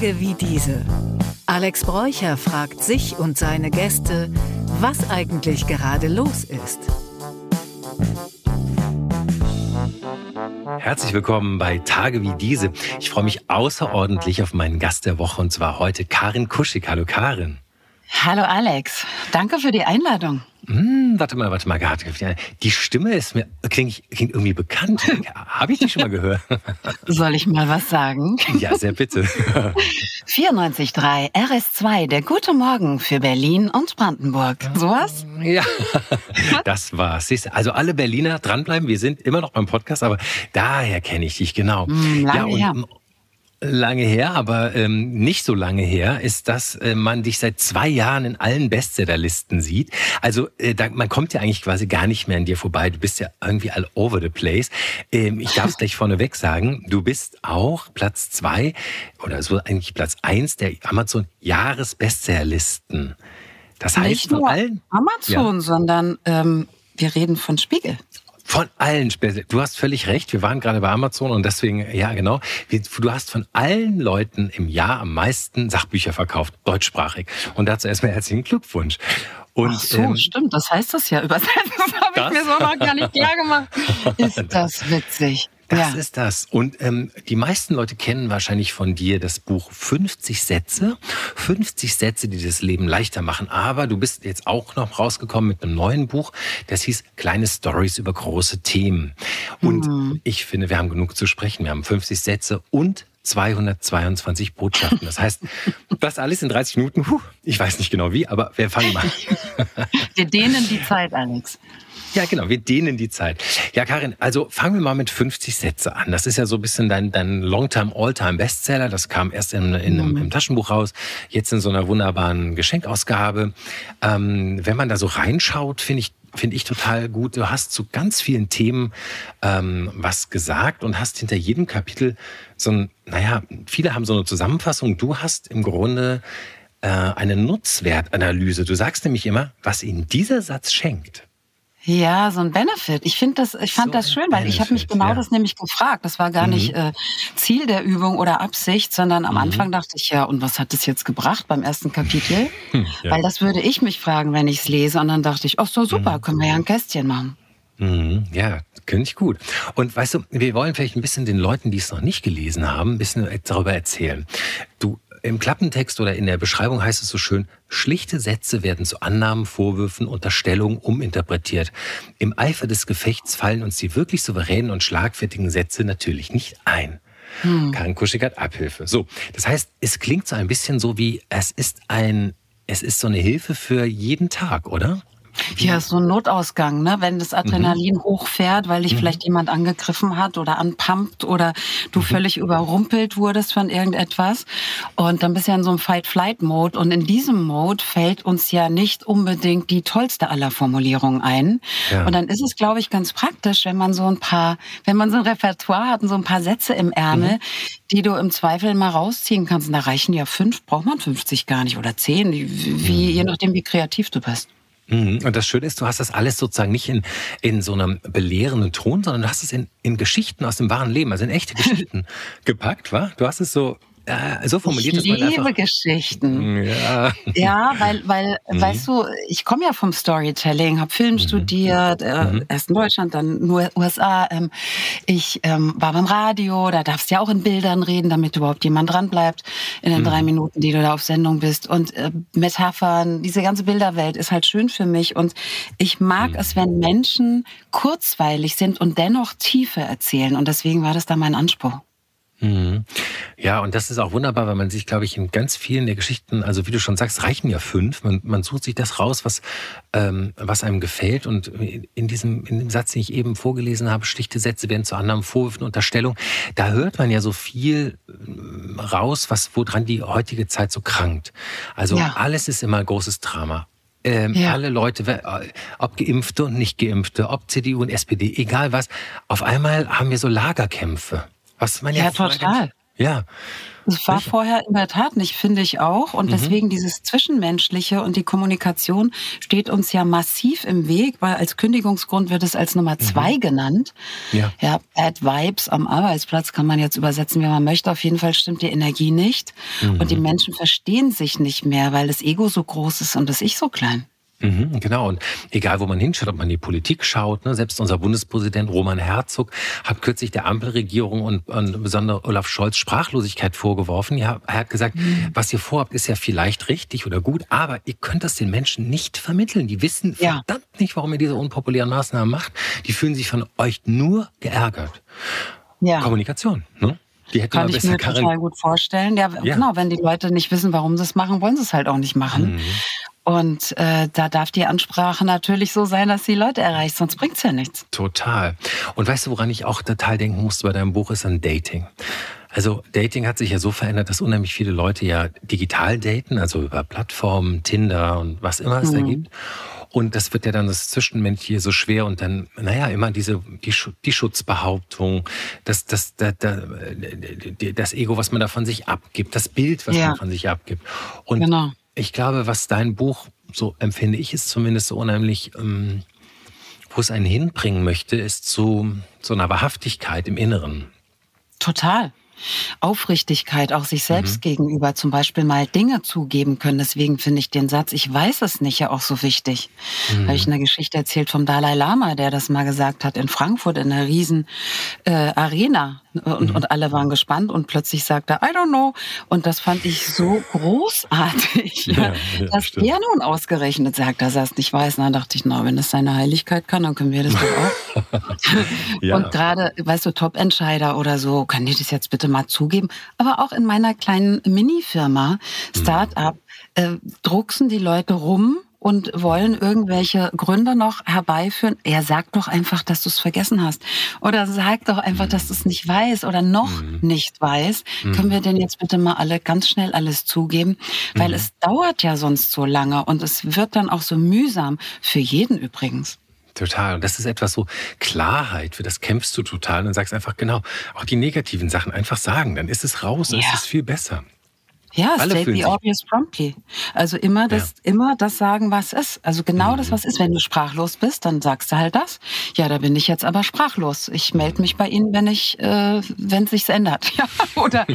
Tage wie diese. Alex Bräucher fragt sich und seine Gäste, was eigentlich gerade los ist. Herzlich willkommen bei Tage wie diese. Ich freue mich außerordentlich auf meinen Gast der Woche und zwar heute Karin Kuschig. Hallo Karin. Hallo Alex, danke für die Einladung. Hm, warte mal, warte mal, die Stimme ist mir klingt, klingt irgendwie bekannt. Habe ich die schon mal gehört? Soll ich mal was sagen? Ja, sehr bitte. 94.3 RS2, der gute Morgen für Berlin und Brandenburg. Sowas? Ja, das war's. Also alle Berliner dranbleiben. Wir sind immer noch beim Podcast, aber daher kenne ich dich genau. Hm, lange ja, und, her lange her, aber ähm, nicht so lange her, ist, dass äh, man dich seit zwei Jahren in allen Bestsellerlisten sieht. Also äh, da, man kommt ja eigentlich quasi gar nicht mehr an dir vorbei. Du bist ja irgendwie all over the place. Ähm, ich darf es gleich vorneweg sagen, du bist auch Platz zwei oder so eigentlich Platz eins der Amazon Jahresbestsellerlisten. Das heißt nicht nur allen Amazon, ja. sondern ähm, wir reden von Spiegel. Von allen Spezial. Du hast völlig recht. Wir waren gerade bei Amazon und deswegen, ja, genau. Du hast von allen Leuten im Jahr am meisten Sachbücher verkauft, deutschsprachig. Und dazu erstmal herzlichen Glückwunsch. Und, Ach so, ähm, stimmt. Das heißt das ja übersetzt. Das habe ich mir so noch gar nicht klar gemacht. Ist das witzig. Das ja. ist das. Und ähm, die meisten Leute kennen wahrscheinlich von dir das Buch 50 Sätze. 50 Sätze, die das Leben leichter machen. Aber du bist jetzt auch noch rausgekommen mit einem neuen Buch. Das hieß Kleine Stories über große Themen. Und mhm. ich finde, wir haben genug zu sprechen. Wir haben 50 Sätze und 222 Botschaften. Das heißt, das alles in 30 Minuten. Huh, ich weiß nicht genau wie, aber wir fangen mal. wir dehnen die Zeit, Alex. Ja, genau, wir dehnen die Zeit. Ja, Karin, also fangen wir mal mit 50 Sätze an. Das ist ja so ein bisschen dein, dein Longtime, Alltime Bestseller. Das kam erst in, in mhm. einem, im Taschenbuch raus, jetzt in so einer wunderbaren Geschenkausgabe. Ähm, wenn man da so reinschaut, finde ich finde ich total gut. Du hast zu ganz vielen Themen ähm, was gesagt und hast hinter jedem Kapitel so ein, naja, viele haben so eine Zusammenfassung. Du hast im Grunde äh, eine Nutzwertanalyse. Du sagst nämlich immer, was ihnen dieser Satz schenkt, ja, so ein Benefit. Ich finde das, ich fand so das schön, weil Benefit, ich habe mich genau ja. das nämlich gefragt. Das war gar mhm. nicht äh, Ziel der Übung oder Absicht, sondern am mhm. Anfang dachte ich ja, und was hat das jetzt gebracht beim ersten Kapitel? Hm, ja. Weil das würde ich mich fragen, wenn ich es lese. Und dann dachte ich, ach so super, mhm. können wir ja ein Kästchen machen. Mhm. Ja, könnte ich gut. Und weißt du, wir wollen vielleicht ein bisschen den Leuten, die es noch nicht gelesen haben, ein bisschen darüber erzählen. Du im Klappentext oder in der Beschreibung heißt es so schön, schlichte Sätze werden zu Annahmen, Vorwürfen, Unterstellungen uminterpretiert. Im Eifer des Gefechts fallen uns die wirklich souveränen und schlagfertigen Sätze natürlich nicht ein. Hm. Karin Kuschig hat Abhilfe. So, das heißt, es klingt so ein bisschen so wie, es ist ein, es ist so eine Hilfe für jeden Tag, oder? Ja, so ein Notausgang, ne? wenn das Adrenalin mhm. hochfährt, weil dich mhm. vielleicht jemand angegriffen hat oder anpumpt oder du mhm. völlig überrumpelt wurdest von irgendetwas. Und dann bist du ja in so einem Fight-Flight-Mode. Und in diesem Mode fällt uns ja nicht unbedingt die tollste aller Formulierungen ein. Ja. Und dann ist es, glaube ich, ganz praktisch, wenn man so ein paar, wenn man so ein Repertoire hat und so ein paar Sätze im Ärmel, mhm. die du im Zweifel mal rausziehen kannst. Und da reichen ja fünf, braucht man 50 gar nicht oder zehn, wie, mhm. je nachdem, wie kreativ du bist. Mhm. Und das Schöne ist, du hast das alles sozusagen nicht in, in so einem belehrenden Ton, sondern du hast es in, in Geschichten aus dem wahren Leben, also in echte Geschichten gepackt, wa? Du hast es so äh, so formuliert, ich liebe einfach, Geschichten. Ja, ja weil, weil mhm. weißt du, ich komme ja vom Storytelling, habe Film mhm. studiert, äh, mhm. erst in Deutschland, dann nur USA. Ähm, ich ähm, war beim Radio, da darfst du ja auch in Bildern reden, damit überhaupt jemand dran bleibt in den mhm. drei Minuten, die du da auf Sendung bist. Und äh, Metaphern, diese ganze Bilderwelt ist halt schön für mich. Und ich mag mhm. es, wenn Menschen kurzweilig sind und dennoch Tiefe erzählen. Und deswegen war das da mein Anspruch. Mhm. Ja, und das ist auch wunderbar, weil man sich, glaube ich, in ganz vielen der Geschichten, also wie du schon sagst, reichen ja fünf. Man, man sucht sich das raus, was, ähm, was einem gefällt. Und in diesem, in dem Satz, den ich eben vorgelesen habe, schlichte Sätze werden zu anderen Vorwürfen, Unterstellung, da hört man ja so viel ähm, raus, was woran die heutige Zeit so krankt. Also ja. alles ist immer ein großes Drama. Ähm, ja. Alle Leute, ob Geimpfte und Nicht-Geimpfte, ob CDU und SPD, egal was, auf einmal haben wir so Lagerkämpfe. Was man ja, ja total. Ja. Es war Sicher. vorher in der Tat nicht, finde ich auch. Und mhm. deswegen dieses Zwischenmenschliche und die Kommunikation steht uns ja massiv im Weg, weil als Kündigungsgrund wird es als Nummer mhm. zwei mhm. genannt. Ja. ja, Bad Vibes am Arbeitsplatz kann man jetzt übersetzen, wie man möchte. Auf jeden Fall stimmt die Energie nicht. Mhm. Und die Menschen verstehen sich nicht mehr, weil das Ego so groß ist und das Ich so klein. Mhm, genau. Und egal, wo man hinschaut, ob man die Politik schaut, ne, selbst unser Bundespräsident Roman Herzog hat kürzlich der Ampelregierung und, und besonders Olaf Scholz Sprachlosigkeit vorgeworfen. Ja, er hat gesagt, mhm. was ihr vorhabt, ist ja vielleicht richtig oder gut, aber ihr könnt das den Menschen nicht vermitteln. Die wissen ja. verdammt nicht, warum ihr diese unpopulären Maßnahmen macht. Die fühlen sich von euch nur geärgert. Ja. Kommunikation, ne? Die hätte Kann ich mir total gut vorstellen. Ja, ja, genau, wenn die Leute nicht wissen, warum sie es machen, wollen sie es halt auch nicht machen. Mhm. Und äh, da darf die Ansprache natürlich so sein, dass die Leute erreicht, sonst bringt es ja nichts. Total. Und weißt du, woran ich auch total denken musste bei deinem Buch, ist an Dating. Also Dating hat sich ja so verändert, dass unheimlich viele Leute ja digital daten, also über Plattformen, Tinder und was immer es mhm. da gibt. Und das wird ja dann das Zwischenmenschliche so schwer und dann, naja, immer diese, die, die Schutzbehauptung, das, das, das, das, Ego, was man da von sich abgibt, das Bild, was ja. man von sich abgibt. Und genau ich glaube, was dein Buch, so empfinde ich es zumindest so unheimlich, ähm, wo es einen hinbringen möchte, ist zu so einer Wahrhaftigkeit im Inneren. Total. Aufrichtigkeit auch sich selbst mhm. gegenüber zum Beispiel mal Dinge zugeben können. Deswegen finde ich den Satz, ich weiß es nicht, ja auch so wichtig. Mhm. Habe ich eine Geschichte erzählt vom Dalai Lama, der das mal gesagt hat in Frankfurt in einer riesen äh, Arena. Und, mhm. und alle waren gespannt und plötzlich sagte er, I don't know. Und das fand ich so großartig, ja, ja, dass stimmt. er nun ausgerechnet sagt, dass er es nicht weiß. Und dann dachte ich, na, wenn es seine Heiligkeit kann, dann können wir das doch auch. ja. Und gerade, weißt du, Top-Entscheider oder so, können die das jetzt bitte mal zugeben? Aber auch in meiner kleinen Mini-Firma, mhm. Start-up, äh, drucksen die Leute rum und wollen irgendwelche Gründe noch herbeiführen. Er sagt doch einfach, dass du es vergessen hast. Oder sag doch einfach, dass du es nicht weißt oder noch mhm. nicht weißt. Mhm. Können wir denn jetzt bitte mal alle ganz schnell alles zugeben? Weil mhm. es dauert ja sonst so lange und es wird dann auch so mühsam. Für jeden übrigens. Total. Und das ist etwas so Klarheit, für das kämpfst du total und sagst einfach genau, auch die negativen Sachen einfach sagen, dann ist es raus, dann ja. ist es viel besser. Ja, Alle state the obvious promptly. Also immer das, ja. immer das sagen, was ist. Also genau mhm. das, was ist. Wenn du sprachlos bist, dann sagst du halt das. Ja, da bin ich jetzt aber sprachlos. Ich melde mich bei Ihnen, wenn ich, äh, wenn sich's ändert. Ja, oder,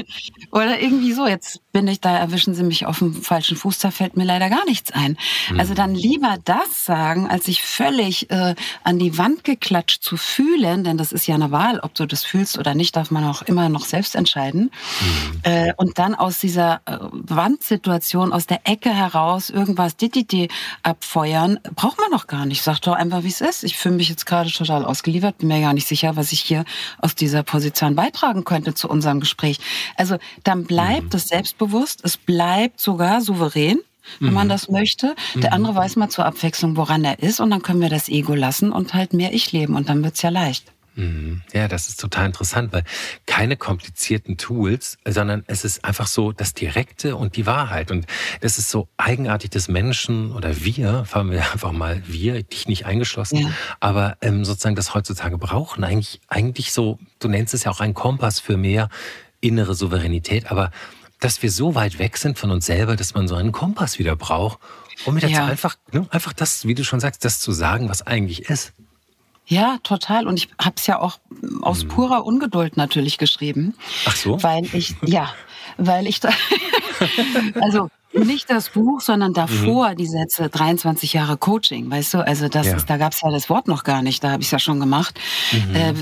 oder irgendwie so. Jetzt bin ich da, erwischen Sie mich auf dem falschen Fuß, da fällt mir leider gar nichts ein. Mhm. Also dann lieber das sagen, als sich völlig äh, an die Wand geklatscht zu fühlen, denn das ist ja eine Wahl, ob du das fühlst oder nicht, darf man auch immer noch selbst entscheiden. Mhm. Äh, und dann aus dieser äh, Wandsituation aus der Ecke heraus irgendwas dititi abfeuern, braucht man doch gar nicht. Sag doch einfach, wie es ist. Ich fühle mich jetzt gerade total ausgeliefert, bin mir gar nicht sicher, was ich hier aus dieser Position beitragen könnte zu unserem Gespräch. Also dann bleibt mhm. das selbstbewusst, es bleibt sogar souverän wenn mhm. man das möchte. Der mhm. andere weiß mal zur Abwechslung, woran er ist und dann können wir das Ego lassen und halt mehr Ich leben und dann wird's ja leicht. Mhm. Ja, das ist total interessant, weil keine komplizierten Tools, sondern es ist einfach so das Direkte und die Wahrheit. Und das ist so eigenartig des Menschen oder wir, fahren wir einfach mal wir, dich nicht eingeschlossen, ja. aber ähm, sozusagen das heutzutage brauchen. Eigentlich, eigentlich so, du nennst es ja auch ein Kompass für mehr innere Souveränität, aber dass wir so weit weg sind von uns selber, dass man so einen Kompass wieder braucht, um wieder ja. einfach, ne, einfach das, wie du schon sagst, das zu sagen, was eigentlich ist. Ja, total. Und ich habe es ja auch aus hm. purer Ungeduld natürlich geschrieben. Ach so? Weil ich, ja, weil ich da, also nicht das Buch, sondern davor mhm. die Sätze 23 Jahre Coaching, weißt du? Also das ja. ist, da gab es ja das Wort noch gar nicht, da habe ich es ja schon gemacht. Mhm. Äh,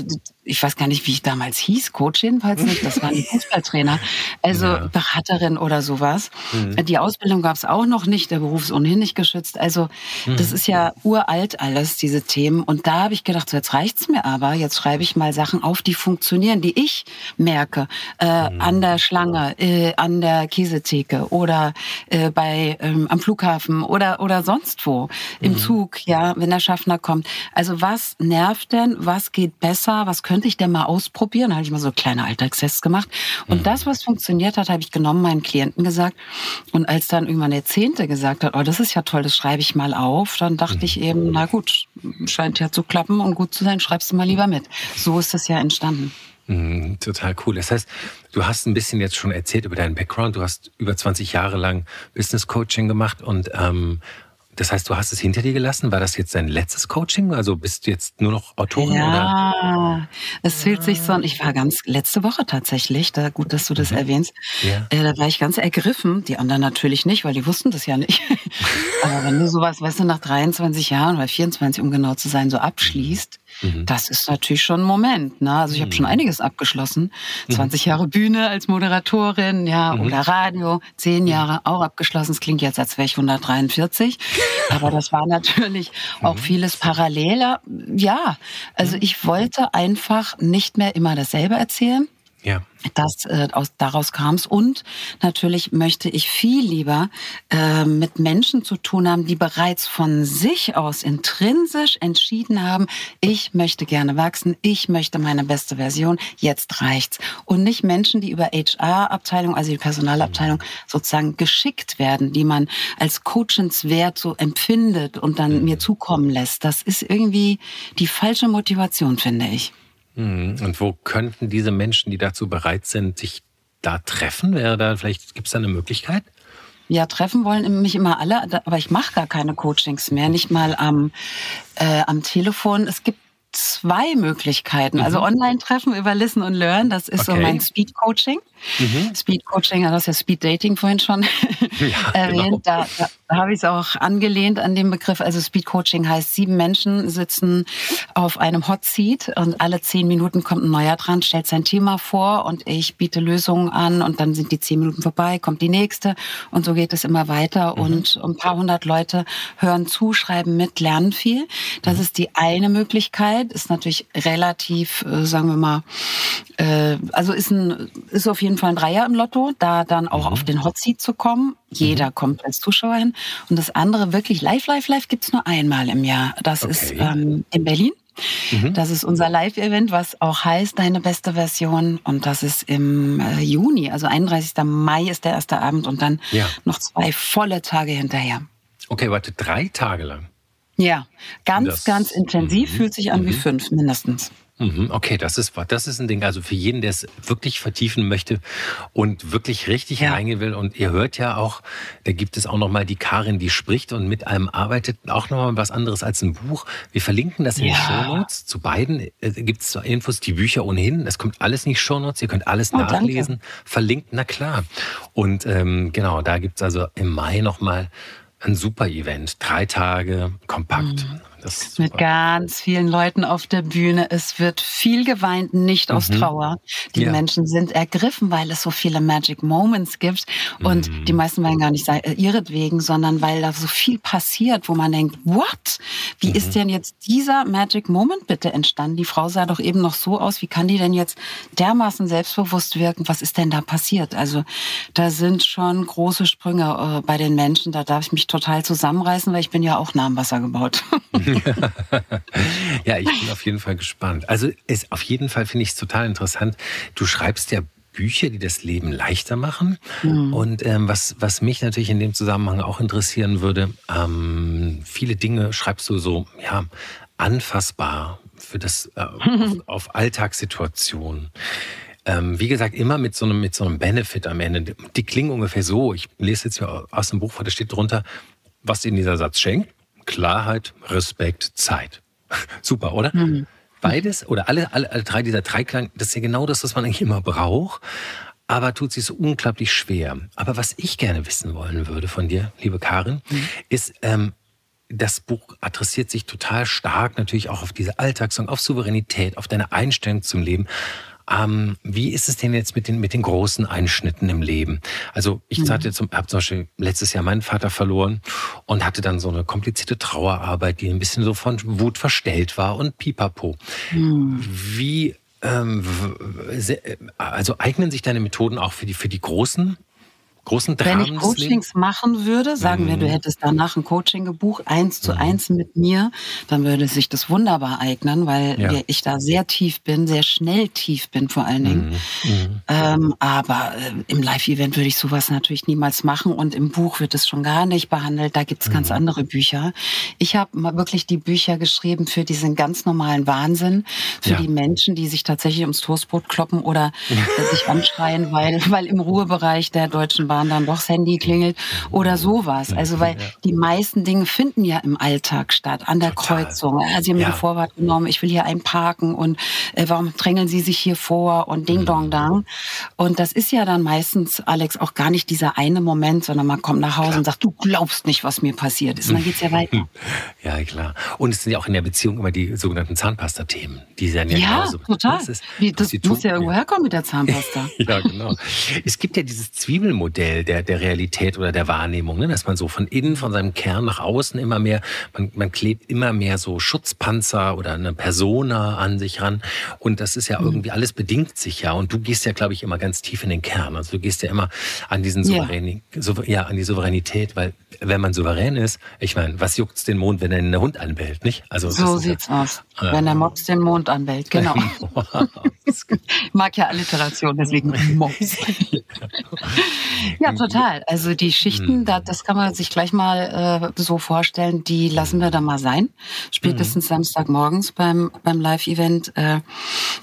ich weiß gar nicht, wie ich damals hieß, Coach jedenfalls nicht, das war ein Fußballtrainer, also ja. Beraterin oder sowas. Mhm. Die Ausbildung gab es auch noch nicht, der Beruf ist ohnehin nicht geschützt. Also mhm. das ist ja uralt alles, diese Themen. Und da habe ich gedacht, so jetzt reicht's mir aber, jetzt schreibe ich mal Sachen auf, die funktionieren, die ich merke, äh, mhm. an der Schlange, äh, an der Käsetheke oder äh, bei ähm, am Flughafen oder oder sonst wo im mhm. Zug, ja, wenn der Schaffner kommt. Also was nervt denn? Was geht besser? Was könnte ich denn mal ausprobieren? Da habe ich mal so kleine Alltagstests gemacht. Und mhm. das, was funktioniert hat, habe ich genommen, meinen Klienten gesagt. Und als dann irgendwann der Zehnte gesagt hat, oh, das ist ja toll, das schreibe ich mal auf, dann dachte mhm. ich eben, na gut, scheint ja zu klappen und gut zu sein, schreibst du mal lieber mit. So ist das ja entstanden. Mhm, total cool. Das heißt, du hast ein bisschen jetzt schon erzählt über deinen Background. Du hast über 20 Jahre lang Business Coaching gemacht und ähm, das heißt, du hast es hinter dir gelassen. War das jetzt dein letztes Coaching? Also bist du jetzt nur noch Autorin? Ja, oder? es fühlt sich so an. Ich war ganz letzte Woche tatsächlich, da, gut, dass du das mhm. erwähnst. Ja. Äh, da war ich ganz ergriffen. Die anderen natürlich nicht, weil die wussten das ja nicht. Aber wenn du sowas, weißt du, nach 23 Jahren oder 24, um genau zu sein, so abschließt, Mhm. Das ist natürlich schon ein Moment. Ne? Also ich habe schon mhm. einiges abgeschlossen. 20 mhm. Jahre Bühne als Moderatorin, ja, oder Radio, 10 Jahre auch abgeschlossen. Es klingt jetzt, als wäre ich 143. Aber das war natürlich auch vieles paralleler. Ja, also ich wollte einfach nicht mehr immer dasselbe erzählen. Ja. Das, äh, aus, daraus kam es. Und natürlich möchte ich viel lieber äh, mit Menschen zu tun haben, die bereits von sich aus intrinsisch entschieden haben, ich möchte gerne wachsen, ich möchte meine beste Version, jetzt reicht's. Und nicht Menschen, die über HR-Abteilung, also die Personalabteilung, sozusagen geschickt werden, die man als coachenswert so empfindet und dann mhm. mir zukommen lässt. Das ist irgendwie die falsche Motivation, finde ich. Mhm. Und wo könnten diese Menschen, die dazu bereit sind, sich da treffen? Wäre da vielleicht gibt es da eine Möglichkeit? Ja, treffen wollen mich immer alle, aber ich mache gar keine Coachings mehr, nicht mal am, äh, am Telefon. Es gibt zwei Möglichkeiten. Also mhm. Online-Treffen über Listen und Learn, das ist okay. so mein Speed-Coaching. Mhm. Speed-Coaching, das ist ja Speed-Dating vorhin schon ja, erwähnt. Genau. Da, da, da habe ich es auch angelehnt an den Begriff. Also Speed-Coaching heißt, sieben Menschen sitzen auf einem Hot Seat und alle zehn Minuten kommt ein neuer dran, stellt sein Thema vor und ich biete Lösungen an und dann sind die zehn Minuten vorbei, kommt die nächste und so geht es immer weiter mhm. und ein paar hundert Leute hören zu, schreiben mit, lernen viel. Das mhm. ist die eine Möglichkeit, ist natürlich relativ, äh, sagen wir mal, äh, also ist, ein, ist auf jeden Fall ein Dreier im Lotto, da dann auch mhm. auf den Hot Seat zu kommen. Jeder mhm. kommt als Zuschauer hin. Und das andere wirklich live, live, live gibt's nur einmal im Jahr. Das okay. ist ähm, in Berlin. Mhm. Das ist unser Live-Event, was auch heißt Deine beste Version. Und das ist im äh, Juni, also 31. Mai ist der erste Abend und dann ja. noch zwei volle Tage hinterher. Okay, warte, drei Tage lang. Ja, ganz, das, ganz intensiv, mhm. fühlt sich an wie mhm. fünf mindestens. Mhm, okay, das ist, das ist ein Ding. Also für jeden, der es wirklich vertiefen möchte und wirklich richtig ja. reingehen will. Und ihr hört ja auch, da gibt es auch nochmal die Karin, die spricht und mit einem arbeitet. Auch nochmal was anderes als ein Buch. Wir verlinken das in ja. den Shownotes. Zu beiden äh, gibt es Infos, die Bücher ohnehin. Das kommt alles nicht Shownotes. Ihr könnt alles oh, nachlesen. Danke. Verlinkt, na klar. Und ähm, genau, da gibt es also im Mai nochmal ein super Event. Drei Tage, kompakt. Mhm. Mit ganz vielen Leuten auf der Bühne. Es wird viel geweint, nicht aus mhm. Trauer. Die ja. Menschen sind ergriffen, weil es so viele Magic Moments gibt. Und mhm. die meisten weinen gar nicht äh, ihretwegen, sondern weil da so viel passiert, wo man denkt, what? Wie mhm. ist denn jetzt dieser Magic Moment bitte entstanden? Die Frau sah doch eben noch so aus. Wie kann die denn jetzt dermaßen selbstbewusst wirken? Was ist denn da passiert? Also da sind schon große Sprünge äh, bei den Menschen. Da darf ich mich total zusammenreißen, weil ich bin ja auch nah am Wasser gebaut. ja, ich bin auf jeden Fall gespannt. Also ist auf jeden Fall finde ich es total interessant. Du schreibst ja Bücher, die das Leben leichter machen. Mhm. Und ähm, was, was mich natürlich in dem Zusammenhang auch interessieren würde, ähm, viele Dinge schreibst du so, ja, anfassbar für das äh, auf, auf Alltagssituationen. Ähm, wie gesagt, immer mit so einem, mit so einem Benefit am Ende. Die klingen ungefähr so. Ich lese jetzt hier aus dem Buch vor, da steht drunter, was Ihnen dieser Satz schenkt. Klarheit, Respekt, Zeit. Super, oder? Mhm. Beides oder alle, alle, alle drei dieser Dreiklang, das ist ja genau das, was man eigentlich immer braucht, aber tut sich so unglaublich schwer. Aber was ich gerne wissen wollen würde von dir, liebe Karin, mhm. ist, ähm, das Buch adressiert sich total stark natürlich auch auf diese Alltagssorgen, auf Souveränität, auf deine Einstellung zum Leben. Ähm, wie ist es denn jetzt mit den, mit den großen Einschnitten im Leben? Also ich mhm. hatte zum, habe zum Beispiel letztes Jahr meinen Vater verloren und hatte dann so eine komplizierte Trauerarbeit, die ein bisschen so von Wut verstellt war und pipapo. Mhm. Wie, ähm, also eignen sich deine Methoden auch für die, für die großen großen Wenn ich Coachings machen würde, sagen wir, du mhm. hättest danach ein Coaching gebucht, eins zu mhm. eins mit mir, dann würde sich das wunderbar eignen, weil ja. ich da sehr tief bin, sehr schnell tief bin vor allen Dingen. Mhm. mhm. Ähm, aber äh, im Live-Event würde ich sowas natürlich niemals machen und im Buch wird es schon gar nicht behandelt. Da gibt es ganz mhm. andere Bücher. Ich habe mal wirklich die Bücher geschrieben für diesen ganz normalen Wahnsinn, für ja. die Menschen, die sich tatsächlich ums Toastbrot kloppen oder sich anschreien, weil, weil im Ruhebereich der Deutschen Bahn dann doch das Handy klingelt oder sowas. Also weil die meisten Dinge finden ja im Alltag statt, an der Total. Kreuzung. Sie haben ja. mir die Vorwart genommen, ich will hier einparken und äh, warum drängeln Sie sich hier vor und Ding Dong mhm. Dang. Und das ist ja dann meistens, Alex, auch gar nicht dieser eine Moment, sondern man kommt nach Hause klar. und sagt, du glaubst nicht, was mir passiert ist. Und dann geht's ja weiter. Ja, klar. Und es sind ja auch in der Beziehung immer die sogenannten Zahnpasta-Themen. Die sind ja, ja genauso. total. Das, ist, Wie, das muss ja irgendwo herkommen mit der Zahnpasta. ja, genau. Es gibt ja dieses Zwiebelmodell der, der Realität oder der Wahrnehmung, ne? dass man so von innen, von seinem Kern nach außen immer mehr, man, man klebt immer mehr so Schutzpanzer oder eine Persona an sich ran. Und das ist ja mhm. irgendwie, alles bedingt sich ja. Und du gehst ja, glaube ich, immer ganz tief in den Kern. Also du gehst ja immer an diesen Souverän, ja. ja, an die Souveränität, weil wenn man souverän ist, ich meine, was juckt's den Mond, wenn er einen Hund anbellt, nicht? Also so sieht's ja, aus. Äh, wenn der Mops den Mond anbellt, genau. ich mag ja Alliteration, deswegen Mops. ja, total. Also die Schichten, mhm. da, das kann man sich gleich mal äh, so vorstellen, die lassen wir da mal sein. Spätestens mhm. Samstagmorgens beim, beim Live-Event. Äh,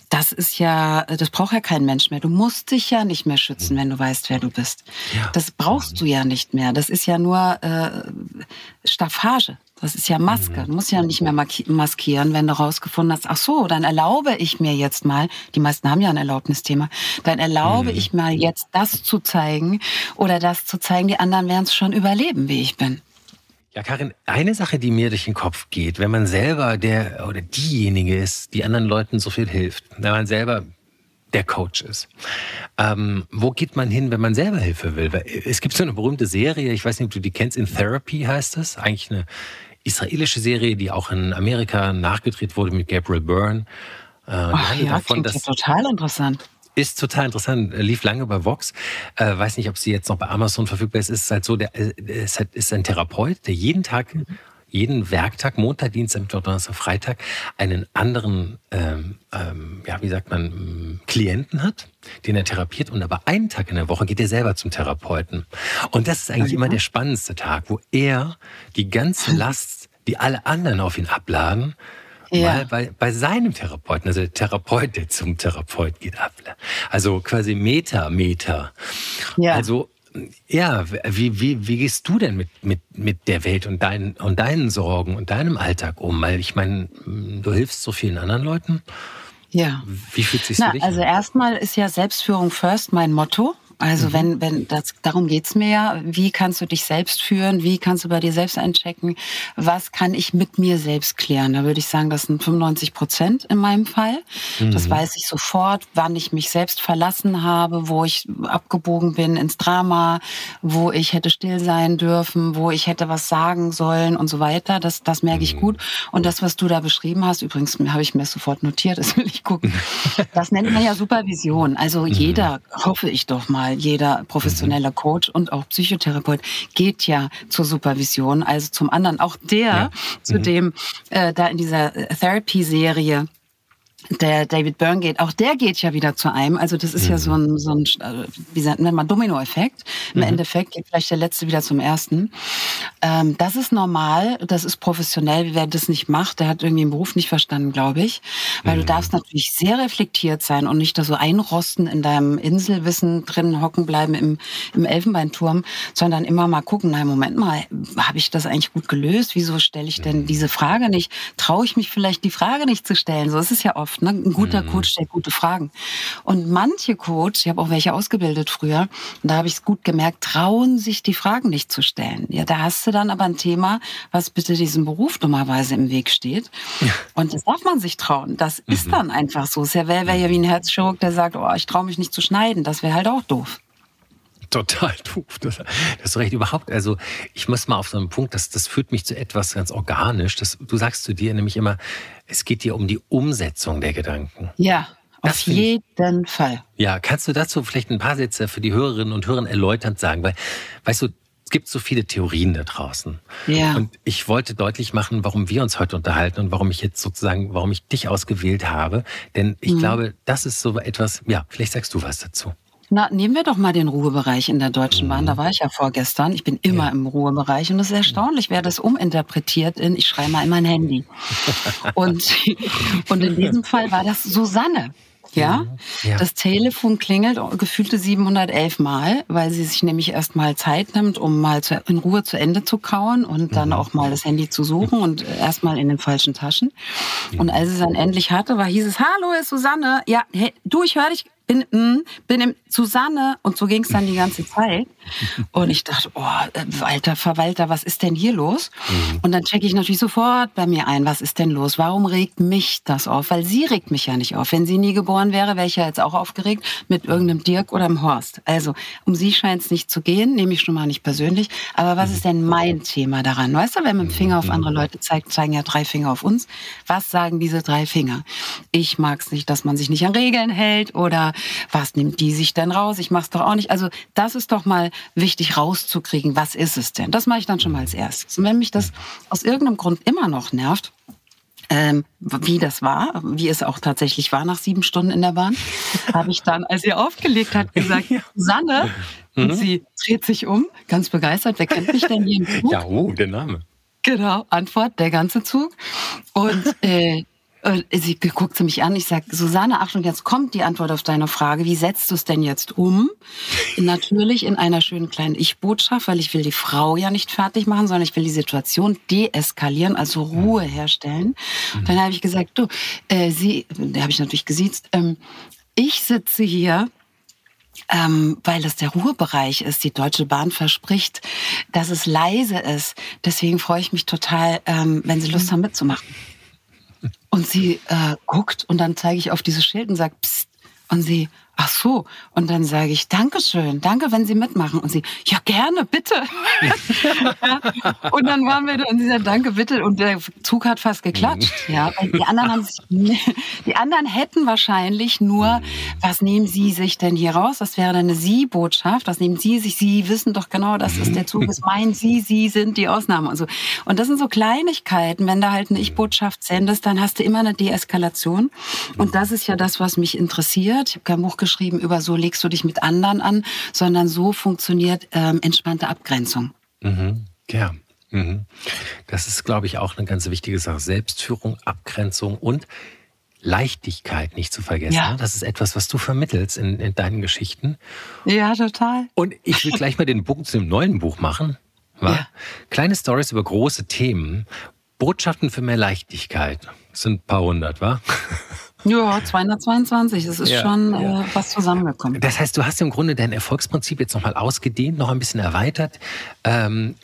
das ist ja, das braucht ja kein Mensch mehr. Du musst dich ja nicht mehr schützen, wenn du weißt, wer du bist. Ja. Das brauchst du ja nicht mehr. Das ist ja nur äh, Staffage. Das ist ja Maske. Du musst ja nicht mehr maskieren, wenn du rausgefunden hast, ach so, dann erlaube ich mir jetzt mal, die meisten haben ja ein Erlaubnisthema, dann erlaube mhm. ich mal jetzt das zu zeigen oder das zu zeigen, die anderen werden es schon überleben, wie ich bin. Ja, Karin, eine Sache, die mir durch den Kopf geht, wenn man selber der oder diejenige ist, die anderen Leuten so viel hilft, wenn man selber der Coach ist. Ähm, wo geht man hin, wenn man selber Hilfe will? Es gibt so eine berühmte Serie, ich weiß nicht, ob du die kennst, In Therapy heißt das. Eigentlich eine israelische Serie, die auch in Amerika nachgedreht wurde mit Gabriel Byrne. Äh, Ach, ja, davon, dass, total interessant. Ist total interessant, lief lange bei Vox. Äh, weiß nicht, ob sie jetzt noch bei Amazon verfügbar ist. Es ist halt so, der äh, es ist ein Therapeut, der jeden Tag jeden Werktag, Montag, Dienstag, Mittwoch, Donnerstag, Freitag einen anderen, ähm, ähm, ja, wie sagt man, Klienten hat, den er therapiert und aber einen Tag in der Woche geht er selber zum Therapeuten. Und das ist eigentlich ja. immer der spannendste Tag, wo er die ganze Last, die alle anderen auf ihn abladen, ja. mal bei, bei seinem Therapeuten, also der Therapeut, der zum Therapeut geht, ab. Also quasi Meter, Meter. Ja. Also ja, wie, wie, wie gehst du denn mit, mit, mit der Welt und deinen, und deinen Sorgen und deinem Alltag um? Weil ich meine, du hilfst so vielen anderen Leuten. Ja. Wie fühlt sich für dich? Also erstmal ist ja Selbstführung first mein Motto. Also mhm. wenn, wenn das, darum geht's mir ja, wie kannst du dich selbst führen, wie kannst du bei dir selbst einchecken, was kann ich mit mir selbst klären? Da würde ich sagen, das sind 95 Prozent in meinem Fall. Mhm. Das weiß ich sofort, wann ich mich selbst verlassen habe, wo ich abgebogen bin ins Drama, wo ich hätte still sein dürfen, wo ich hätte was sagen sollen und so weiter. Das, das merke ich mhm. gut. Und das, was du da beschrieben hast, übrigens habe ich mir sofort notiert, das will ich gucken. Das nennt man ja Supervision. Also mhm. jeder, hoffe ich doch mal, weil jeder professionelle Coach und auch Psychotherapeut geht ja zur Supervision, also zum anderen. Auch der, ja. zu mhm. dem äh, da in dieser Therapy-Serie der David Byrne geht, auch der geht ja wieder zu einem. Also das ist mhm. ja so ein, so ein äh, wie sagt man, Domino-Effekt. Im mhm. Endeffekt geht vielleicht der Letzte wieder zum Ersten. Ähm, das ist normal, das ist professionell. Wer das nicht macht, der hat irgendwie den Beruf nicht verstanden, glaube ich. Weil mhm. du darfst natürlich sehr reflektiert sein und nicht da so einrosten in deinem Inselwissen drin hocken bleiben im, im Elfenbeinturm, sondern immer mal gucken, nein, Moment mal, habe ich das eigentlich gut gelöst? Wieso stelle ich denn mhm. diese Frage nicht? Traue ich mich vielleicht, die Frage nicht zu stellen? So ist es ja oft. Ne? Ein guter mhm. Coach stellt gute Fragen. Und manche Coach, ich habe auch welche ausgebildet früher, und da habe ich es gut gemerkt, trauen sich die Fragen nicht zu stellen. Ja, da hast du dann aber ein Thema, was bitte diesem Beruf dummerweise im Weg steht. Und das darf man sich trauen. Das mhm. ist dann einfach so. Es wäre wär ja wie ein Herzchirurg, der sagt, oh, ich traue mich nicht zu schneiden. Das wäre halt auch doof total doof. Das, das ist recht überhaupt. Also ich muss mal auf so einen Punkt, das, das führt mich zu etwas ganz organisch. Das, du sagst zu dir nämlich immer, es geht dir um die Umsetzung der Gedanken. Ja. Auf jeden Fall. Ja, kannst du dazu vielleicht ein paar Sätze für die Hörerinnen und Hörer erläuternd sagen? Weil, weißt du, es gibt so viele Theorien da draußen. Ja. Und ich wollte deutlich machen, warum wir uns heute unterhalten und warum ich jetzt sozusagen, warum ich dich ausgewählt habe. Denn ich mhm. glaube, das ist so etwas, ja, vielleicht sagst du was dazu. Na, nehmen wir doch mal den Ruhebereich in der Deutschen Bahn. Da war ich ja vorgestern. Ich bin immer ja. im Ruhebereich und es ist erstaunlich, wer das uminterpretiert in, ich schreibe mal in mein Handy. und, und in diesem Fall war das Susanne. Ja? Ja? Das Telefon klingelt gefühlte 711 Mal, weil sie sich nämlich erst mal Zeit nimmt, um mal zu, in Ruhe zu Ende zu kauen und dann mhm. auch mal das Handy zu suchen und erst mal in den falschen Taschen. Und als es dann endlich hatte, war hieß es, hallo, ist Susanne. Ja, hey, du, ich höre dich bin, mm, bin im Susanne und so ging es dann die ganze Zeit. Und ich dachte, oh, äh, alter Verwalter, was ist denn hier los? Mhm. Und dann checke ich natürlich sofort bei mir ein, was ist denn los? Warum regt mich das auf? Weil sie regt mich ja nicht auf. Wenn sie nie geboren wäre, wäre ich ja jetzt auch aufgeregt mit irgendeinem Dirk oder einem Horst. Also um sie scheint es nicht zu gehen, nehme ich schon mal nicht persönlich. Aber was ist denn mein Thema daran? Weißt du, wenn man mit dem Finger auf andere Leute zeigt, zeigen ja drei Finger auf uns. Was sagen diese drei Finger? Ich mag es nicht, dass man sich nicht an Regeln hält oder was nimmt die sich denn raus? Ich mach's doch auch nicht. Also das ist doch mal wichtig rauszukriegen, was ist es denn? Das mache ich dann schon mal als erstes. Und wenn mich das aus irgendeinem Grund immer noch nervt, ähm, wie das war, wie es auch tatsächlich war nach sieben Stunden in der Bahn, habe ich dann, als sie aufgelegt hat, gesagt, Sanne, mhm. und sie dreht sich um, ganz begeistert, wer kennt mich denn hier im Zug? Ja, oh, der Name. Genau, Antwort, der ganze Zug. Und äh, sie guckt sie mich an. Ich sage, Susanne, Achtung, jetzt kommt die Antwort auf deine Frage. Wie setzt du es denn jetzt um? Natürlich in einer schönen kleinen Ich-Botschaft, weil ich will die Frau ja nicht fertig machen, sondern ich will die Situation deeskalieren, also Ruhe herstellen. Mhm. Dann habe ich gesagt, du, äh, sie, da habe ich natürlich gesiezt, ähm, ich sitze hier ähm, weil es der Ruhebereich ist. Die Deutsche Bahn verspricht, dass es leise ist. Deswegen freue ich mich total, ähm, wenn Sie Lust mhm. haben mitzumachen. Und sie äh, guckt und dann zeige ich auf dieses Schild und sage, Psst. Und sie, ach so. Und dann sage ich, Dankeschön, danke, wenn Sie mitmachen. Und sie, ja gerne, bitte. und dann waren wir da und sie sagt, danke, bitte. Und der Zug hat fast geklatscht. Mhm. Ja, weil die anderen haben sich, die anderen hätten wahrscheinlich nur, was nehmen Sie sich denn hier raus? Das wäre eine Sie-Botschaft. Was nehmen Sie sich? Sie wissen doch genau, das ist der Zug, ist mein Sie, Sie sind die Ausnahme und so. Und das sind so Kleinigkeiten. Wenn da halt eine Ich-Botschaft sendest, dann hast du immer eine Deeskalation. Und das ist ja das, was mich interessiert. Ich habe kein Buch geschrieben über so legst du dich mit anderen an, sondern so funktioniert ähm, entspannte Abgrenzung. Mhm. Ja. Mhm. Das ist, glaube ich, auch eine ganz wichtige Sache. Selbstführung, Abgrenzung und Leichtigkeit nicht zu vergessen. Ja. Das ist etwas, was du vermittelst in, in deinen Geschichten. Ja, total. Und ich will gleich mal den Bogen zu dem neuen Buch machen. Ja. Kleine Stories über große Themen. Botschaften für mehr Leichtigkeit. Das sind ein paar hundert, wa? Ja, 222. Es ist ja, schon ja. Äh, was zusammengekommen. Das heißt, du hast im Grunde dein Erfolgsprinzip jetzt nochmal ausgedehnt, noch ein bisschen erweitert. Ähm,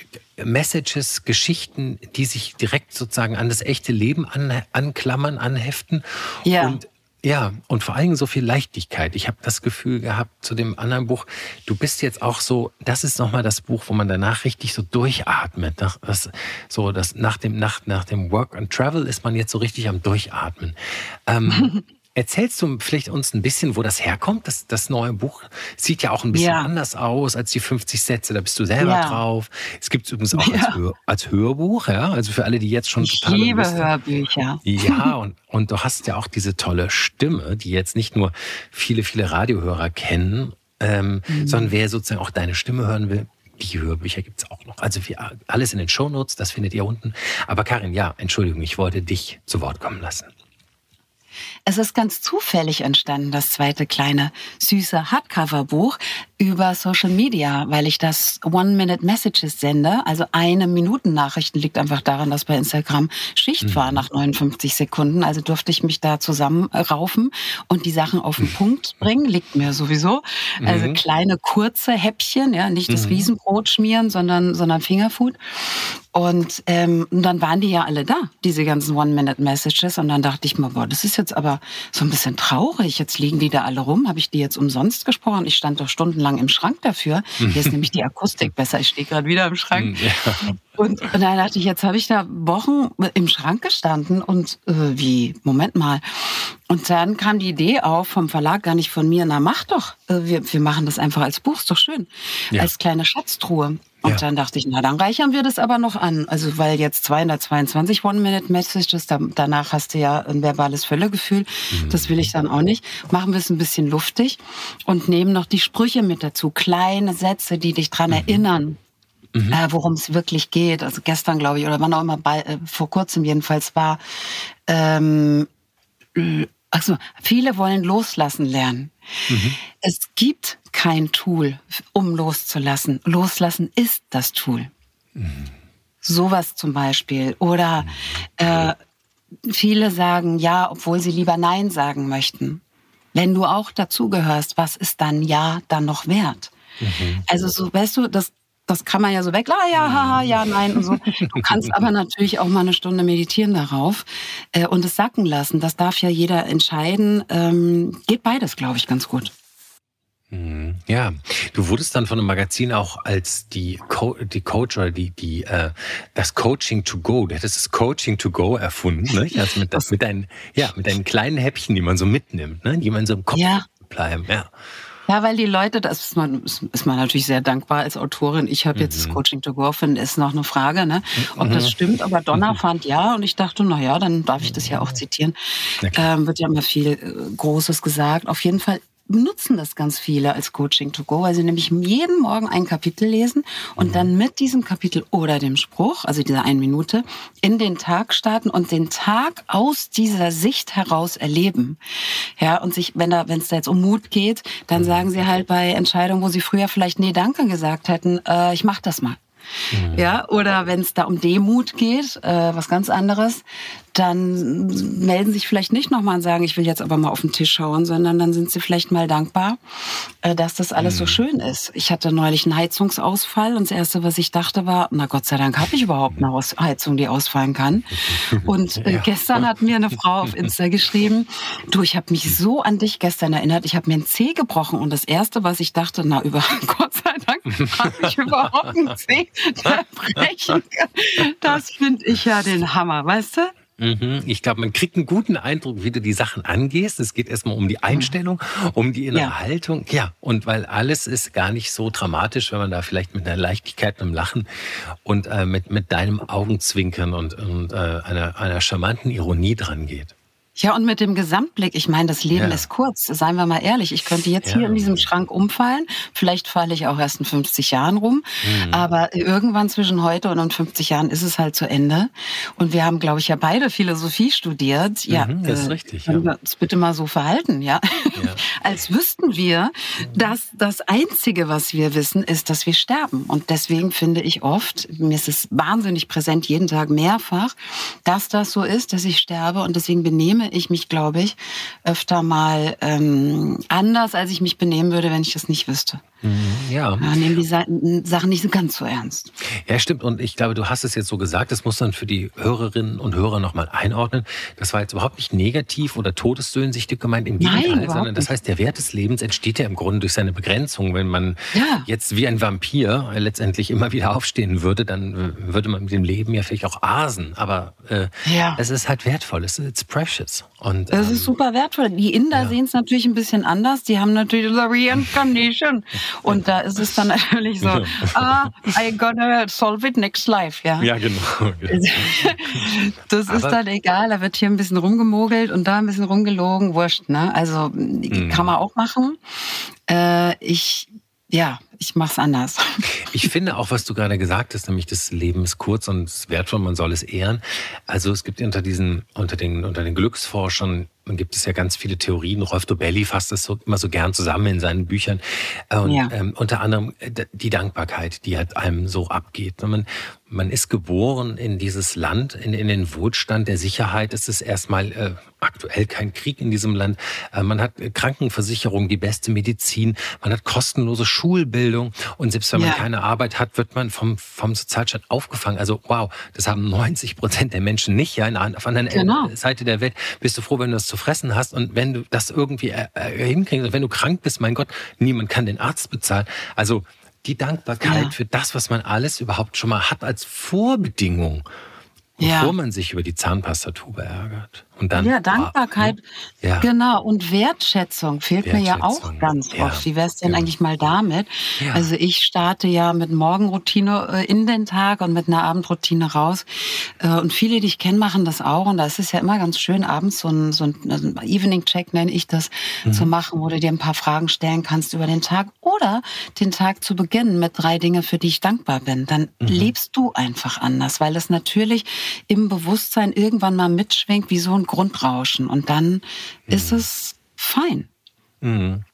Messages, Geschichten, die sich direkt sozusagen an das echte Leben an, anklammern, anheften. Ja. Und ja, und vor allem so viel Leichtigkeit. Ich habe das Gefühl gehabt zu dem anderen Buch, du bist jetzt auch so, das ist nochmal das Buch, wo man danach richtig so durchatmet. Das, so, das, nach, dem, nach, nach dem Work and Travel ist man jetzt so richtig am Durchatmen. Ähm, Erzählst du vielleicht uns ein bisschen, wo das herkommt? Das, das neue Buch sieht ja auch ein bisschen ja. anders aus als die 50 Sätze. Da bist du selber ja. drauf. Es gibt es übrigens auch ja. als, Hör, als, Hörbuch, ja. Also für alle, die jetzt schon ich total. Ich liebe Hörbücher. Ja, und, und du hast ja auch diese tolle Stimme, die jetzt nicht nur viele, viele Radiohörer kennen, ähm, mhm. sondern wer sozusagen auch deine Stimme hören will, die Hörbücher gibt es auch noch. Also für alles in den Shownotes, das findet ihr unten. Aber Karin, ja, Entschuldigung, ich wollte dich zu Wort kommen lassen. Es ist ganz zufällig entstanden, das zweite kleine süße Hardcover-Buch über Social Media, weil ich das One-Minute-Messages sende. Also eine Minuten Nachrichten liegt einfach daran, dass bei Instagram Schicht mhm. war nach 59 Sekunden. Also durfte ich mich da zusammenraufen und die Sachen auf den Punkt bringen. Liegt mir sowieso. Also mhm. kleine kurze Häppchen, ja, nicht das mhm. Riesenbrot schmieren, sondern sondern Fingerfood. Und ähm, dann waren die ja alle da, diese ganzen One-Minute-Messages. Und dann dachte ich mir, boah, das ist jetzt aber so ein bisschen traurig. Jetzt liegen die da alle rum. Habe ich die jetzt umsonst gesprochen? Ich stand doch stundenlang im Schrank dafür. Hier ist nämlich die Akustik besser. Ich stehe gerade wieder im Schrank. Ja. Und, und dann dachte ich, jetzt habe ich da Wochen im Schrank gestanden und äh, wie, Moment mal. Und dann kam die Idee auf vom Verlag, gar nicht von mir, na mach doch, äh, wir, wir machen das einfach als Buch, ist doch schön, ja. als kleine Schatztruhe. Und ja. dann dachte ich, na, dann reichern wir das aber noch an. Also, weil jetzt 222 One-Minute-Messages, da, danach hast du ja ein verbales Völlegefühl. Mhm. Das will ich dann auch nicht. Machen wir es ein bisschen luftig und nehmen noch die Sprüche mit dazu. Kleine Sätze, die dich dran mhm. erinnern, mhm. äh, worum es wirklich geht. Also gestern, glaube ich, oder wann auch immer, bei, äh, vor kurzem jedenfalls war, ähm, also viele wollen loslassen lernen. Mhm. Es gibt kein Tool, um loszulassen. Loslassen ist das Tool. Mhm. Sowas zum Beispiel. Oder mhm. äh, viele sagen ja, obwohl sie lieber Nein sagen möchten. Wenn du auch dazugehörst, was ist dann Ja dann noch wert? Mhm. Also so, weißt du, das, das kann man ja so weg, ah, ja, haha, ja, nein und so. Du kannst aber natürlich auch mal eine Stunde meditieren darauf äh, und es sacken lassen. Das darf ja jeder entscheiden. Ähm, geht beides, glaube ich, ganz gut. Mhm. Ja, du wurdest dann von einem Magazin auch als die, Co die Coach oder die, die, äh, das Coaching to go, du hättest das Coaching to go erfunden, ne? Also mit, das, mit deinen, ja, mit deinen kleinen Häppchen, die man so mitnimmt, ne? die man so im Kopf ja. bleiben, ja. Ja, weil die Leute, das ist man, ist man natürlich sehr dankbar als Autorin. Ich habe jetzt mhm. Coaching to Go, finde ist noch eine Frage, ne? ob mhm. das stimmt. Aber Donna mhm. fand ja und ich dachte, na ja, dann darf ich das ja auch zitieren. Ähm, wird ja immer viel äh, Großes gesagt. Auf jeden Fall benutzen das ganz viele als Coaching to go, weil sie nämlich jeden Morgen ein Kapitel lesen und mhm. dann mit diesem Kapitel oder dem Spruch, also dieser einen Minute, in den Tag starten und den Tag aus dieser Sicht heraus erleben. Ja, und sich, wenn da, wenn es da jetzt um Mut geht, dann mhm. sagen sie halt bei Entscheidungen, wo sie früher vielleicht nee, danke gesagt hätten, äh, ich mach das mal. Mhm. Ja, oder wenn es da um Demut geht, äh, was ganz anderes, dann melden sich vielleicht nicht nochmal und sagen, ich will jetzt aber mal auf den Tisch schauen, sondern dann sind sie vielleicht mal dankbar, äh, dass das alles mhm. so schön ist. Ich hatte neulich einen Heizungsausfall und das Erste, was ich dachte, war, na Gott sei Dank habe ich überhaupt eine Heizung, die ausfallen kann. Und äh, ja. gestern hat mir eine Frau auf Insta geschrieben, du, ich habe mich so an dich gestern erinnert, ich habe mir einen Zeh gebrochen und das Erste, was ich dachte, na über Gott sei Habe ich überhaupt Zeh brechen. Das finde ich ja den Hammer, weißt du? Mhm. Ich glaube, man kriegt einen guten Eindruck, wie du die Sachen angehst. Es geht erstmal um die Einstellung, um die innere ja. Haltung. Ja, und weil alles ist gar nicht so dramatisch, wenn man da vielleicht mit einer Leichtigkeit, einem Lachen und äh, mit, mit deinem Augenzwinkern und, und äh, einer, einer charmanten Ironie dran geht. Ja, und mit dem Gesamtblick, ich meine, das Leben ja. ist kurz, seien wir mal ehrlich. Ich könnte jetzt ja. hier in diesem Schrank umfallen, vielleicht falle ich auch erst in 50 Jahren rum, mhm. aber irgendwann zwischen heute und 50 Jahren ist es halt zu Ende. Und wir haben, glaube ich, ja beide Philosophie studiert. Ja, mhm, das ist äh, richtig. Können ja. wir uns bitte mal so verhalten, ja? ja. Als wüssten wir, dass das Einzige, was wir wissen, ist, dass wir sterben. Und deswegen finde ich oft, mir ist es wahnsinnig präsent, jeden Tag mehrfach, dass das so ist, dass ich sterbe und deswegen benehme ich mich, glaube ich, öfter mal ähm, anders, als ich mich benehmen würde, wenn ich das nicht wüsste. Mhm, ja. ja nehmen die Sachen nicht so ganz so ernst. Ja, stimmt. Und ich glaube, du hast es jetzt so gesagt, das muss man für die Hörerinnen und Hörer nochmal einordnen. Das war jetzt überhaupt nicht negativ oder todessöhnsichtig gemeint, im Gegenteil, Nein, sondern das heißt, der Wert des Lebens entsteht ja im Grunde durch seine Begrenzung. Wenn man ja. jetzt wie ein Vampir letztendlich immer wieder aufstehen würde, dann würde man mit dem Leben ja vielleicht auch asen. Aber äh, ja. es ist halt wertvoll, es ist precious. Und, das ähm, ist super wertvoll. Die Inder sehen es natürlich ein bisschen anders. Die haben natürlich the reincarnation. Und da ist es dann natürlich so, ah, I gotta solve it next life, ja. Ja, genau. das ist dann egal, da wird hier ein bisschen rumgemogelt und da ein bisschen rumgelogen, wurscht, ne? Also mhm. kann man auch machen. Äh, ich, ja, ich mache es anders. Ich finde auch, was du gerade gesagt hast, nämlich das Leben ist kurz und wertvoll, man soll es ehren. Also es gibt unter diesen, unter den, unter den Glücksforschern gibt es ja ganz viele Theorien. Rolf Dobelli fasst das so, immer so gern zusammen in seinen Büchern. Äh, und ja. ähm, unter anderem äh, die Dankbarkeit, die halt einem so abgeht. Man, man ist geboren in dieses Land, in, in den Wohlstand der Sicherheit. Es ist erstmal äh, aktuell kein Krieg in diesem Land. Äh, man hat Krankenversicherung, die beste Medizin. Man hat kostenlose Schulbildung. Und selbst wenn man ja. keine Arbeit hat, wird man vom, vom Sozialstaat aufgefangen. Also wow, das haben 90 Prozent der Menschen nicht. Ja, in, auf einer genau. Seite der Welt bist du froh, wenn du das zu fressen hast und wenn du das irgendwie äh, äh hinkriegst und wenn du krank bist, mein Gott, niemand kann den Arzt bezahlen. Also die Dankbarkeit ja. für das, was man alles überhaupt schon mal hat als Vorbedingung bevor ja. man sich über die Zahnpastatube ärgert. Und dann, ja, Dankbarkeit, oh, ja. genau, und Wertschätzung fehlt Wertschätzung. mir ja auch ganz ja. oft. Wie wär's denn ja. eigentlich mal damit? Also ich starte ja mit Morgenroutine äh, in den Tag und mit einer Abendroutine raus. Äh, und viele, die ich kenne, machen das auch. Und da ist es ja immer ganz schön, abends so ein, so ein Evening-Check, nenne ich das, mhm. zu machen, wo du dir ein paar Fragen stellen kannst über den Tag oder den Tag zu beginnen mit drei Dinge, für die ich dankbar bin. Dann mhm. lebst du einfach anders, weil es natürlich im Bewusstsein irgendwann mal mitschwingt, wie so ein Grundrauschen und dann mhm. ist es fein. Mhm.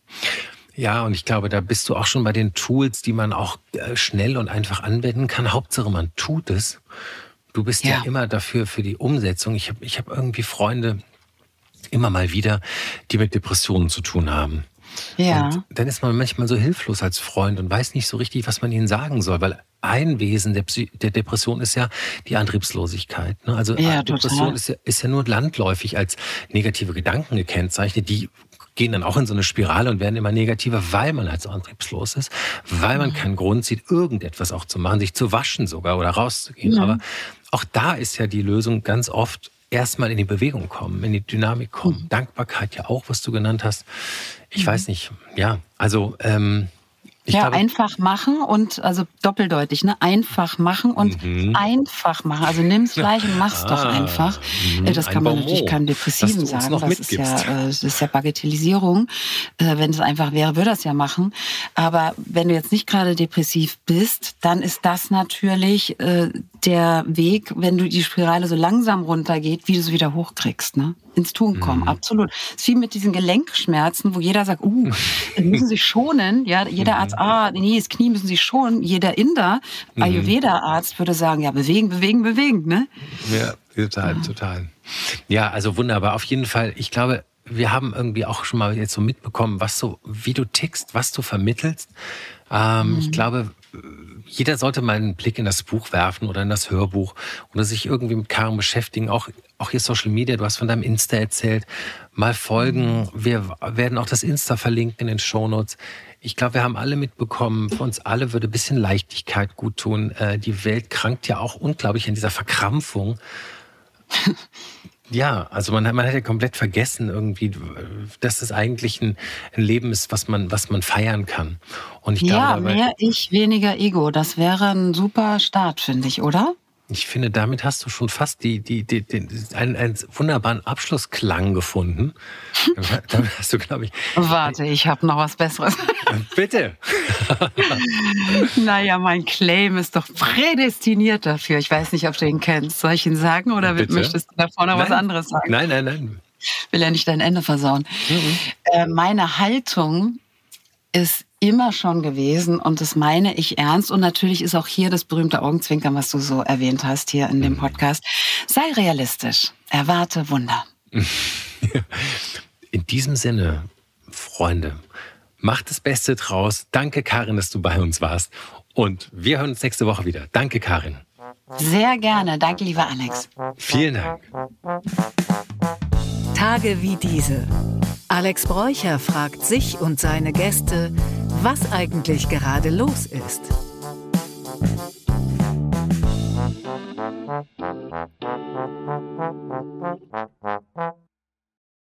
Ja, und ich glaube, da bist du auch schon bei den Tools, die man auch äh, schnell und einfach anwenden kann. Hauptsache, man tut es. Du bist ja, ja immer dafür, für die Umsetzung. Ich habe ich hab irgendwie Freunde, immer mal wieder, die mit Depressionen zu tun haben. Ja. Und dann ist man manchmal so hilflos als Freund und weiß nicht so richtig, was man ihnen sagen soll, weil ein Wesen der, Psy der Depression ist ja die Antriebslosigkeit. Ne? Also ja, Depression ist ja, ist ja nur landläufig als negative Gedanken gekennzeichnet, die gehen dann auch in so eine Spirale und werden immer negativer, weil man halt so antriebslos ist, weil man mhm. keinen Grund sieht, irgendetwas auch zu machen, sich zu waschen sogar oder rauszugehen. Mhm. Aber auch da ist ja die Lösung ganz oft erstmal in die Bewegung kommen, in die Dynamik kommen. Mhm. Dankbarkeit ja auch, was du genannt hast. Ich mhm. weiß nicht, ja, also ähm, ich ja, glaube, einfach machen und also doppeldeutig, ne? Einfach machen und mhm. einfach machen. Also nimm's gleich und mach's ah, doch einfach. Mh, das kann man natürlich keinem Depressiven sagen. Das ist, ja, äh, das ist ja Bagatellisierung. Äh, wenn es einfach wäre, würde das ja machen. Aber wenn du jetzt nicht gerade depressiv bist, dann ist das natürlich äh, der Weg, wenn du die Spirale so langsam runtergeht, wie du sie wieder hochkriegst, ne? Ins Tun kommen, mhm. absolut. Es ist wie mit diesen Gelenkschmerzen, wo jeder sagt, uh, müssen sie schonen. Ja, jeder Arzt, ah, nee, das Knie müssen sie schonen. Jeder Inder, mhm. Ayurveda-Arzt würde sagen, ja, bewegen, bewegen, bewegen, ne? Ja, total, total. Ja, also wunderbar. Auf jeden Fall, ich glaube, wir haben irgendwie auch schon mal jetzt so mitbekommen, was so, wie du tickst, was du vermittelst. Ähm, mhm. Ich glaube, jeder sollte mal einen Blick in das Buch werfen oder in das Hörbuch oder sich irgendwie mit Karen beschäftigen. Auch, auch hier Social Media, du hast von deinem Insta erzählt. Mal folgen. Wir werden auch das Insta verlinken in den Shownotes. Ich glaube, wir haben alle mitbekommen, für uns alle würde ein bisschen Leichtigkeit gut tun. Äh, die Welt krankt ja auch unglaublich an dieser Verkrampfung. Ja, also man, man hat ja komplett vergessen irgendwie, dass es eigentlich ein, ein Leben ist, was man, was man feiern kann. Und ich ja, glaube, mehr Ich, weniger Ego. Das wäre ein super Start, finde ich, oder? Ich finde, damit hast du schon fast die, die, die, die einen, einen wunderbaren Abschlussklang gefunden. damit hast du, glaube ich. Warte, ich habe noch was Besseres. Bitte. naja, mein Claim ist doch prädestiniert dafür. Ich weiß nicht, ob du ihn kennst. Soll ich ihn sagen oder Bitte? möchtest du davor noch nein. was anderes sagen? Nein, nein, nein. Will ja nicht dein Ende versauen. Mhm. Äh, meine Haltung ist immer schon gewesen und das meine ich ernst. Und natürlich ist auch hier das berühmte Augenzwinkern, was du so erwähnt hast hier in dem mhm. Podcast. Sei realistisch. Erwarte Wunder. In diesem Sinne, Freunde, macht das Beste draus. Danke, Karin, dass du bei uns warst. Und wir hören uns nächste Woche wieder. Danke, Karin. Sehr gerne. Danke, lieber Alex. Vielen Dank. Tage wie diese. Alex Bräucher fragt sich und seine Gäste, was eigentlich gerade los ist.